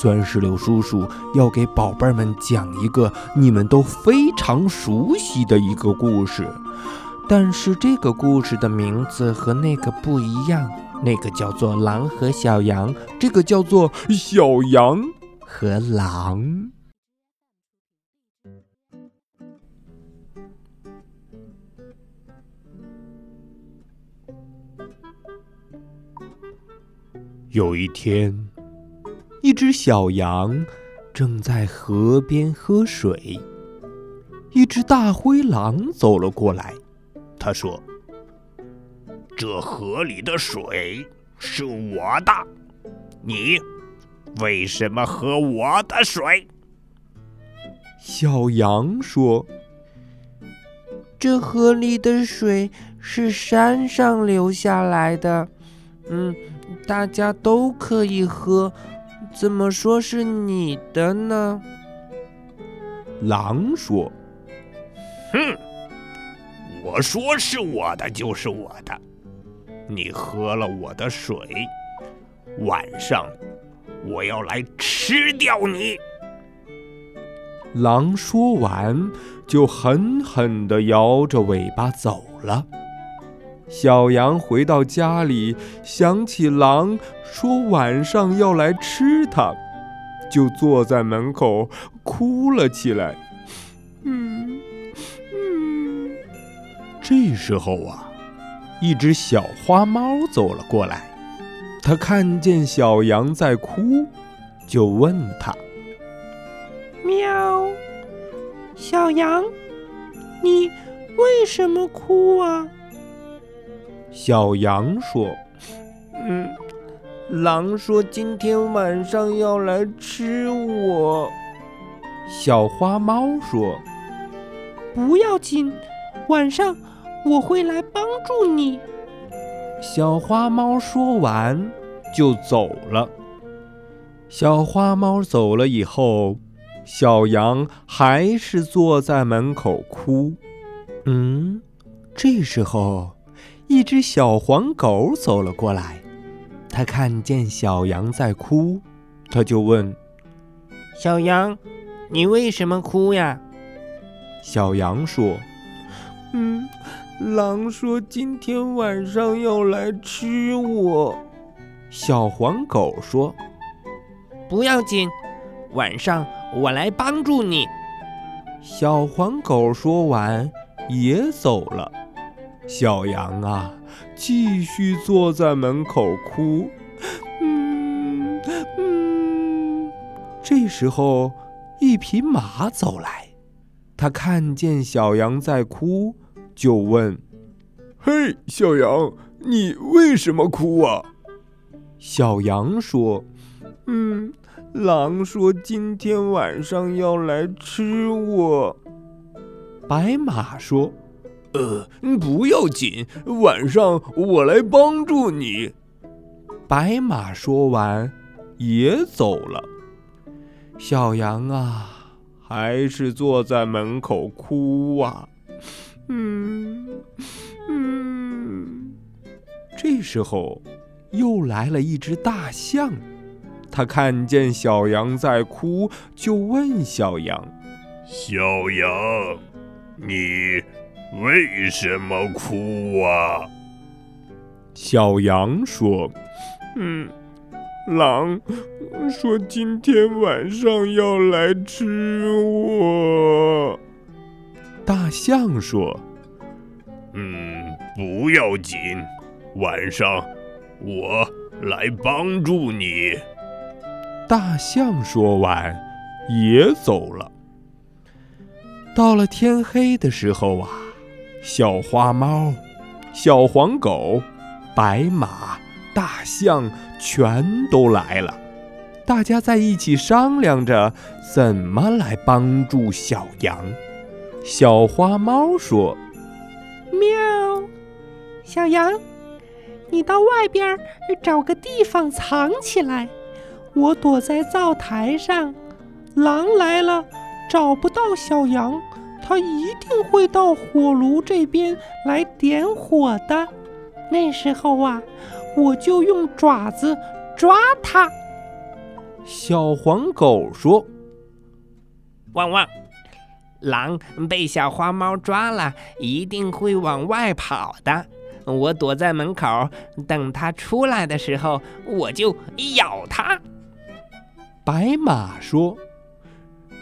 酸石榴叔叔要给宝贝们讲一个你们都非常熟悉的一个故事，但是这个故事的名字和那个不一样，那个叫做《狼和小羊》，这个叫做《小羊和狼》。有一天。一只小羊正在河边喝水，一只大灰狼走了过来。他说：“这河里的水是我的，你为什么喝我的水？”小羊说：“这河里的水是山上流下来的，嗯，大家都可以喝。”怎么说是你的呢？狼说：“哼，我说是我的就是我的。你喝了我的水，晚上我要来吃掉你。”狼说完，就狠狠地摇着尾巴走了。小羊回到家里，想起狼说晚上要来吃它，就坐在门口哭了起来。嗯嗯。这时候啊，一只小花猫走了过来，它看见小羊在哭，就问它：“喵，小羊，你为什么哭啊？”小羊说：“嗯，狼说今天晚上要来吃我。”小花猫说：“不要紧，晚上我会来帮助你。”小花猫说完就走了。小花猫走了以后，小羊还是坐在门口哭。嗯，这时候。一只小黄狗走了过来，它看见小羊在哭，它就问：“小羊，你为什么哭呀？”小羊说：“嗯，狼说今天晚上要来吃我。”小黄狗说：“不要紧，晚上我来帮助你。”小黄狗说完也走了。小羊啊，继续坐在门口哭。嗯嗯。这时候，一匹马走来，他看见小羊在哭，就问：“嘿，小羊，你为什么哭啊？”小羊说：“嗯，狼说今天晚上要来吃我。”白马说。呃，不要紧，晚上我来帮助你。白马说完，也走了。小羊啊，还是坐在门口哭啊。嗯嗯。这时候，又来了一只大象，他看见小羊在哭，就问小羊：“小羊，你？”为什么哭啊？小羊说：“嗯，狼说今天晚上要来吃我。”大象说：“嗯，不要紧，晚上我来帮助你。”大象说完，也走了。到了天黑的时候啊。小花猫、小黄狗、白马、大象全都来了。大家在一起商量着怎么来帮助小羊。小花猫说：“喵，小羊，你到外边找个地方藏起来。我躲在灶台上，狼来了找不到小羊，它一定会到火炉这边来点火的。那时候啊，我就用爪子抓它。”小黄狗说：“汪汪。”狼被小花猫抓了，一定会往外跑的。我躲在门口，等它出来的时候，我就咬它。白马说：“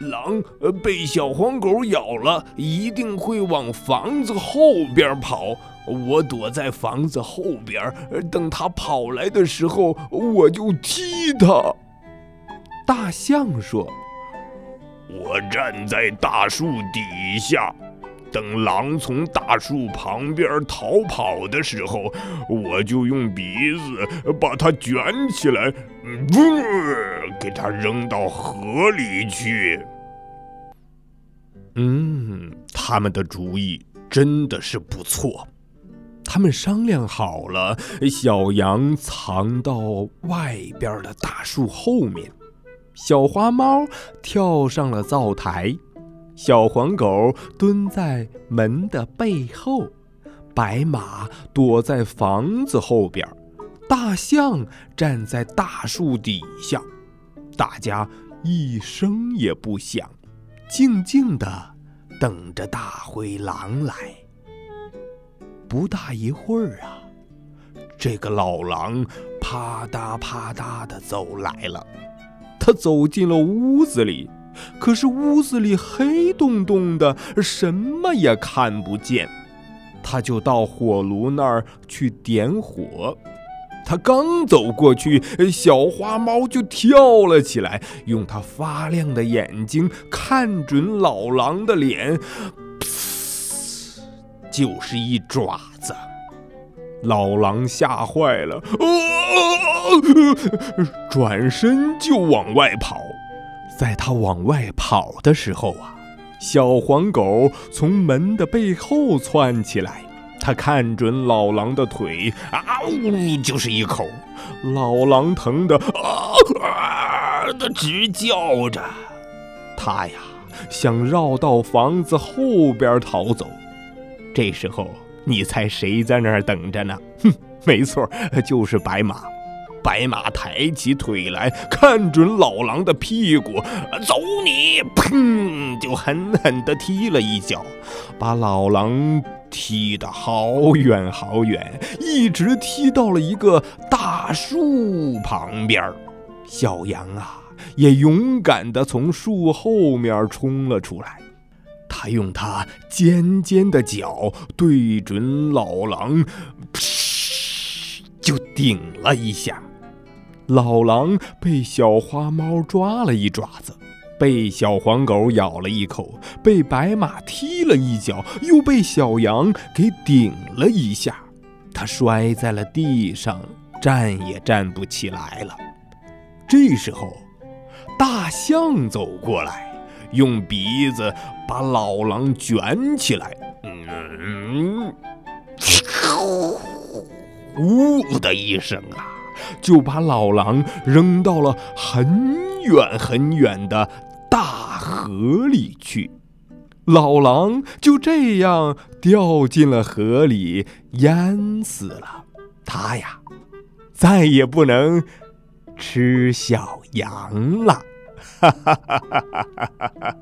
狼被小黄狗咬了，一定会往房子后边跑。我躲在房子后边，等它跑来的时候，我就踢它。”大象说。我站在大树底下，等狼从大树旁边逃跑的时候，我就用鼻子把它卷起来，给它扔到河里去。嗯，他们的主意真的是不错。他们商量好了，小羊藏到外边的大树后面。小花猫跳上了灶台，小黄狗蹲在门的背后，白马躲在房子后边，大象站在大树底下。大家一声也不响，静静地等着大灰狼来。不大一会儿啊，这个老狼啪嗒啪嗒地走来了。他走进了屋子里，可是屋子里黑洞洞的，什么也看不见。他就到火炉那儿去点火。他刚走过去，小花猫就跳了起来，用它发亮的眼睛看准老狼的脸，就是一爪子。老狼吓坏了，转身就往外跑。在他往外跑的时候啊，小黄狗从门的背后窜起来，它看准老狼的腿，啊呜，就是一口。老狼疼的啊的直叫着。他呀，想绕到房子后边逃走。这时候。你猜谁在那儿等着呢？哼，没错，就是白马。白马抬起腿来看准老狼的屁股，走你！砰，就狠狠地踢了一脚，把老狼踢得好远好远，一直踢到了一个大树旁边。小羊啊，也勇敢地从树后面冲了出来。他用他尖尖的角对准老狼，噗，就顶了一下。老狼被小花猫抓了一爪子，被小黄狗咬了一口，被白马踢了一脚，又被小羊给顶了一下。他摔在了地上，站也站不起来了。这时候，大象走过来。用鼻子把老狼卷起来，嗯，呼的一声啊，就把老狼扔到了很远很远的大河里去。老狼就这样掉进了河里，淹死了。他呀，再也不能吃小羊了。哈哈哈哈哈哈！